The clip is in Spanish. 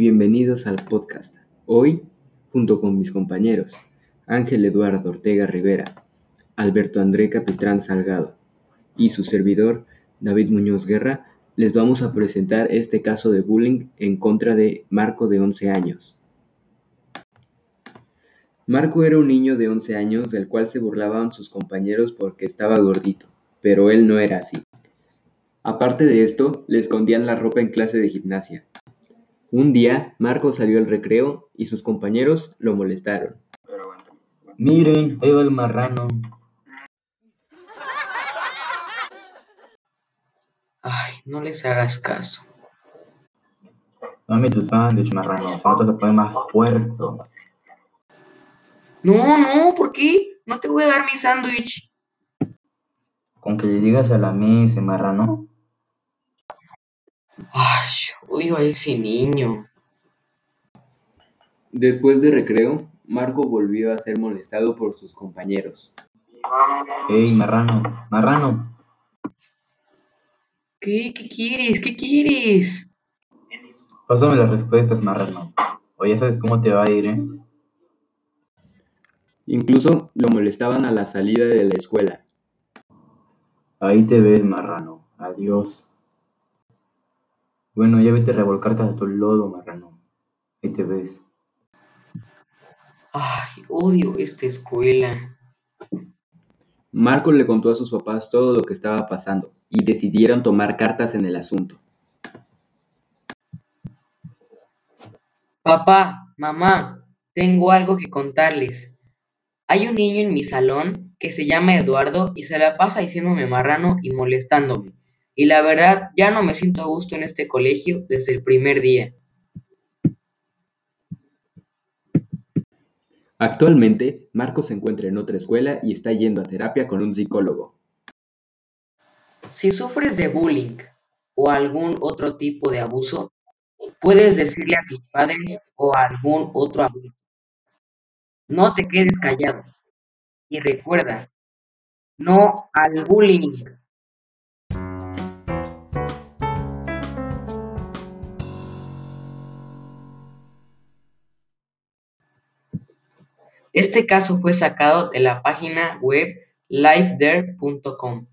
bienvenidos al podcast. Hoy, junto con mis compañeros Ángel Eduardo Ortega Rivera, Alberto André Capistrán Salgado y su servidor David Muñoz Guerra, les vamos a presentar este caso de bullying en contra de Marco de 11 años. Marco era un niño de 11 años del cual se burlaban sus compañeros porque estaba gordito, pero él no era así. Aparte de esto, le escondían la ropa en clase de gimnasia. Un día, Marco salió al recreo y sus compañeros lo molestaron. Miren, ahí va el marrano. Ay, no les hagas caso. Dame tu sándwich, marrano, si no te vas a poner más puerco. No, no, ¿por qué? No te voy a dar mi sándwich. Con que le digas a la mesa, marrano. Ay, odio a ese niño. Después de recreo, Marco volvió a ser molestado por sus compañeros. Ey, marrano, marrano. ¿Qué? ¿Qué quieres? ¿Qué quieres? Pásame las respuestas, marrano. O ya sabes cómo te va a ir, ¿eh? Incluso lo molestaban a la salida de la escuela. Ahí te ves, marrano. Adiós. Bueno, ya vete a revolcarte a tu lodo, marrano. Ahí te ves. Ay, odio esta escuela. Marco le contó a sus papás todo lo que estaba pasando y decidieron tomar cartas en el asunto. Papá, mamá, tengo algo que contarles. Hay un niño en mi salón que se llama Eduardo y se la pasa diciéndome marrano y molestándome. Y la verdad, ya no me siento a gusto en este colegio desde el primer día. Actualmente, Marco se encuentra en otra escuela y está yendo a terapia con un psicólogo. Si sufres de bullying o algún otro tipo de abuso, puedes decirle a tus padres o a algún otro adulto. No te quedes callado. Y recuerda, no al bullying. Este caso fue sacado de la página web liveder.com.